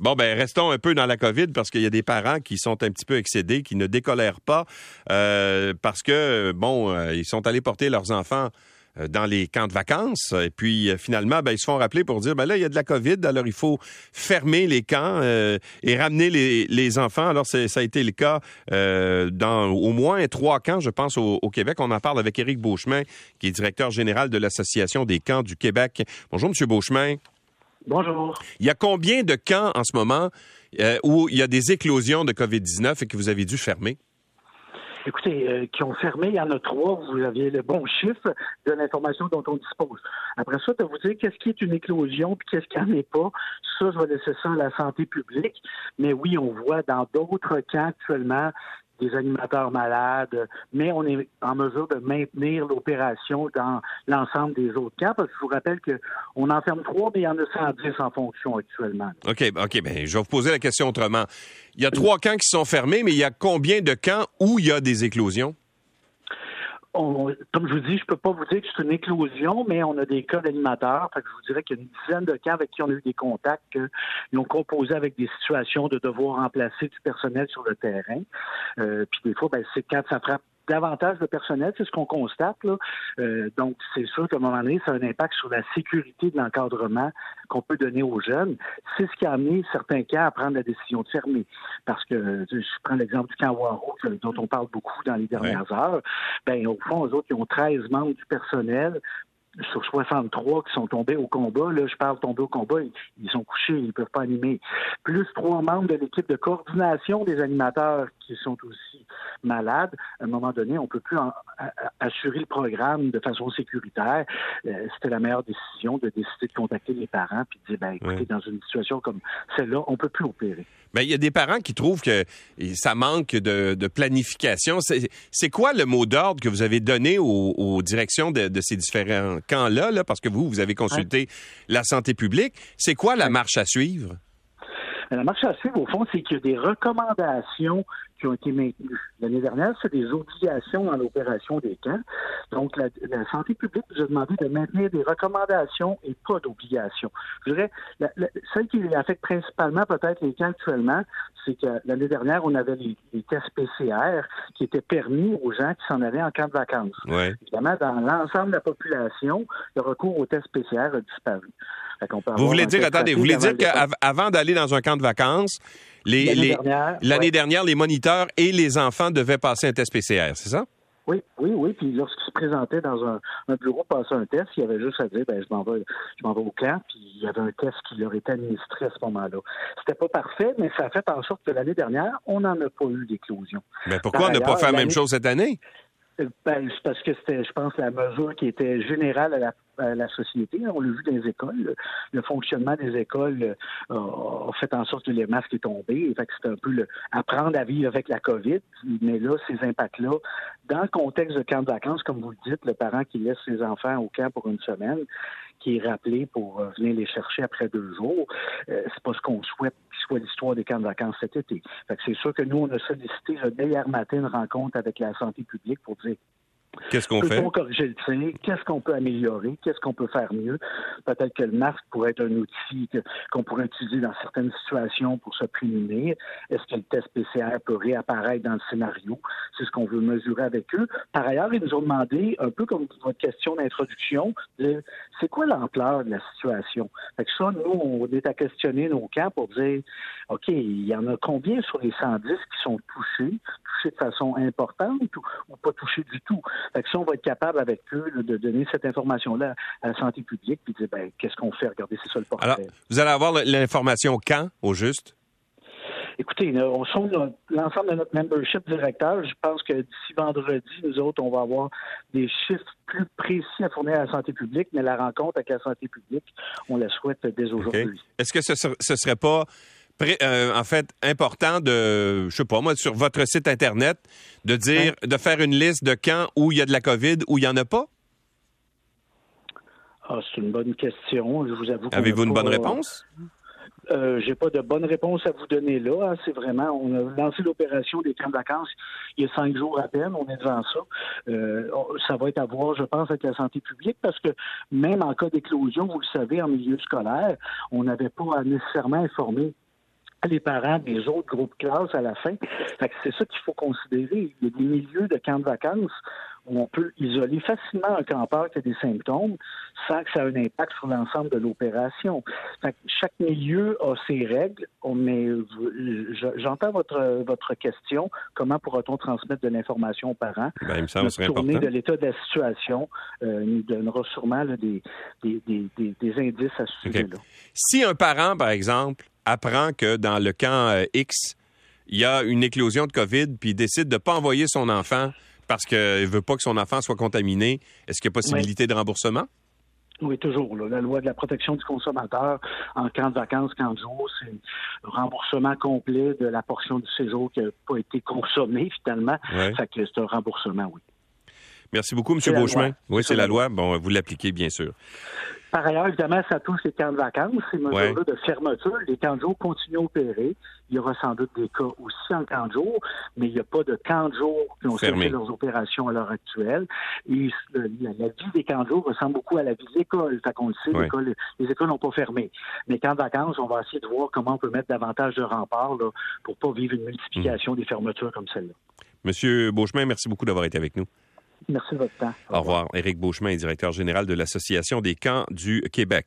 Bon, ben restons un peu dans la COVID parce qu'il y a des parents qui sont un petit peu excédés, qui ne décolèrent pas euh, parce que, bon, euh, ils sont allés porter leurs enfants euh, dans les camps de vacances. Et puis, finalement, ben, ils se font rappeler pour dire, ben là, il y a de la COVID, alors il faut fermer les camps et ramener les, enfants. Alors, ça a été le cas dans au moins trois camps, je pense, au, au, Québec. On en parle avec Éric Beauchemin, qui est directeur général de l'Association des camps du Québec. Bonjour, Monsieur Beauchemin. Bonjour. Il y a combien de camps en ce moment euh, où il y a des éclosions de COVID-19 et que vous avez dû fermer? Écoutez, euh, qui ont fermé, il y en a trois. Vous aviez le bon chiffre de l'information dont on dispose. Après ça, de vous dire qu'est-ce qui est une éclosion puis qu'est-ce qui n'en est pas, ça, je vais laisser ça à la santé publique. Mais oui, on voit dans d'autres camps actuellement des animateurs malades, mais on est en mesure de maintenir l'opération dans l'ensemble des autres camps, parce que je vous rappelle qu'on en ferme trois, mais il y en a 110 en fonction actuellement. OK, OK, bien, je vais vous poser la question autrement. Il y a trois camps qui sont fermés, mais il y a combien de camps où il y a des éclosions? Comme je vous dis, je peux pas vous dire que c'est une éclosion, mais on a des cas d'animateurs. je vous dirais qu'il y a une dizaine de cas avec qui on a eu des contacts qui ont composé avec des situations de devoir remplacer du personnel sur le terrain. Euh, puis des fois, ben, c'est quand ça frappe davantage de personnel, c'est ce qu'on constate. Là. Euh, donc, c'est sûr qu'à un moment donné, ça a un impact sur la sécurité de l'encadrement qu'on peut donner aux jeunes. C'est ce qui a amené certains cas à prendre la décision de fermer. Parce que, je prends l'exemple du camp Waro, dont on parle beaucoup dans les dernières heures. Ben, au fond, eux autres, ils ont 13 membres du personnel sur 63 qui sont tombés au combat, là, je parle tombés au combat, ils, sont couchés, ils ne peuvent pas animer. Plus trois membres de l'équipe de coordination des animateurs qui sont aussi malades. À un moment donné, on ne peut plus assurer le programme de façon sécuritaire. Euh, c'était la meilleure décision de décider de contacter les parents puis de dire, ben, écoutez, dans une situation comme celle-là, on ne peut plus opérer. Mais il y a des parents qui trouvent que ça manque de, planification. C'est quoi le mot d'ordre que vous avez donné aux, directions de, ces différents camps-là, là, parce que vous, vous avez consulté la santé publique? C'est quoi la marche à suivre? La marche à suivre, au fond, c'est qu'il y a des recommandations qui ont été maintenues. L'année dernière, c'est des obligations dans l'opération des camps. Donc, la, santé publique nous a demandé de maintenir des recommandations et pas d'obligations. Je dirais, la, celle qui affecte principalement peut-être les camps actuellement, c'est que l'année dernière, on avait les, tests PCR qui étaient permis aux gens qui s'en allaient en camp de vacances. Évidemment, dans l'ensemble de la population, le recours aux tests PCR a disparu. Vous voulez dire, attendez, vous voulez dire qu'avant d'aller dans un camp de vacances, l'année dernière, les moniteurs et les enfants devaient passer un test PCR, c'est ça? Oui, oui, oui. Puis lorsqu'ils se présentaient dans un, bureau passer un test, il y avait juste à dire ben je m'en vais, je m'en vais au camp, puis il y avait un test qui leur était administré à ce moment-là. C'était pas parfait, mais ça a fait en sorte que l'année dernière, on n'en a pas eu d'éclosion. Mais pourquoi on n'a pas fait la même chose cette année? Ben, c'est parce que c'était, je pense, la mesure qui était générale à la la société. On l'a vu dans les écoles. Le fonctionnement des écoles euh, a fait en sorte que les masques est tombé. C'était un peu le, apprendre à vivre avec la COVID. Mais là, ces impacts-là, dans le contexte de camp de vacances, comme vous le dites, le parent qui laisse ses enfants au camp pour une semaine, qui est rappelé pour euh, venir les chercher après deux jours, euh, c'est pas ce qu'on souhaite qu'il soit l'histoire des camps de vacances cet été. C'est sûr que nous, on a sollicité le hier matin une rencontre avec la santé publique pour dire Qu'est-ce qu'on fait? corriger le tir? Qu'est-ce qu'on peut améliorer? Qu'est-ce qu'on peut faire mieux? Peut-être que le masque pourrait être un outil qu'on pourrait utiliser dans certaines situations pour se prémunir. Est-ce que le test PCR peut réapparaître dans le scénario? C'est ce qu'on veut mesurer avec eux. Par ailleurs, ils nous ont demandé, un peu comme votre question d'introduction, c'est quoi l'ampleur de la situation? Fait que ça, nous, on est à questionner nos camps pour dire, OK, il y en a combien sur les 110 qui sont touchés, de façon importante ou pas touchés du tout? Fait que ça, on va être capable avec eux de donner cette information-là à la santé publique puis de dire ben, qu'est-ce qu'on fait? Regardez, c'est ça le portrait. Alors, vous allez avoir l'information quand, au juste? Écoutez, on l'ensemble de notre membership directeur. Je pense que d'ici vendredi, nous autres, on va avoir des chiffres plus précis à fournir à la santé publique, mais la rencontre avec la santé publique, on la souhaite dès aujourd'hui. Est-ce que ce, ce serait pas euh, en fait, important de, je sais pas moi, sur votre site Internet, de dire, de faire une liste de camps où il y a de la COVID, où il n'y en a pas? Ah, c'est une bonne question. Je vous avoue. Avez-vous une bonne réponse? Euh, j'ai pas de bonne réponse à vous donner là. Hein. C'est vraiment, on a lancé l'opération des camps de vacances il y a cinq jours à peine. On est devant ça. Euh, ça va être à voir, je pense, avec la santé publique parce que même en cas d'éclosion, vous le savez, en milieu scolaire, on n'avait pas à nécessairement informer les parents des autres groupes classes à la fin. c'est ça qu'il faut considérer. Il y a des milieux de camps de vacances où on peut isoler facilement un campeur qui a des symptômes sans que ça ait un impact sur l'ensemble de l'opération. Chaque milieu a ses règles, mais j'entends votre, votre question. Comment pourra-t-on transmettre de l'information aux parents? Ben, il me semble tournée de l'état de la situation euh, nous donnera sûrement des, des, des, indices à ce sujet-là. Si un parent, par exemple, apprend que dans le camp euh, X, il y a une éclosion de COVID, puis il décide de ne pas envoyer son enfant parce qu'il ne veut pas que son enfant soit contaminé, est-ce qu'il y a possibilité de remboursement? Oui, toujours. La loi de la protection du consommateur en camp de vacances, camp de jour, c'est un remboursement complet de la portion du séjour qui n'a pas été consommée finalement. Fait que c'est un remboursement, oui. Merci beaucoup, M. Beauchemin. Oui, c'est la loi. Bon, vous l'appliquez, bien sûr. Par ailleurs, évidemment, ça touche les camps de vacances, ces mesures-là de fermeture. Les camps de jour continuent à opérer. Il y aura sans doute des cas aussi en camp de jour, mais il n'y a pas de camps de jour qui ont fait leurs opérations à l'heure actuelle. Et la, vie des camps de jour ressemble beaucoup à la vie de l'école. Fait qu'on le sait, les écoles n'ont pas fermé. Mais camps de vacances, on va essayer de voir comment on peut mettre davantage de remparts là, pour pas vivre une multiplication hmm. des fermetures comme celle-là. Monsieur Beauchemin, merci beaucoup d'avoir été avec nous. Merci de votre temps. Au, revoir. Éric Beauchemin directeur général de l'Association des camps du Québec.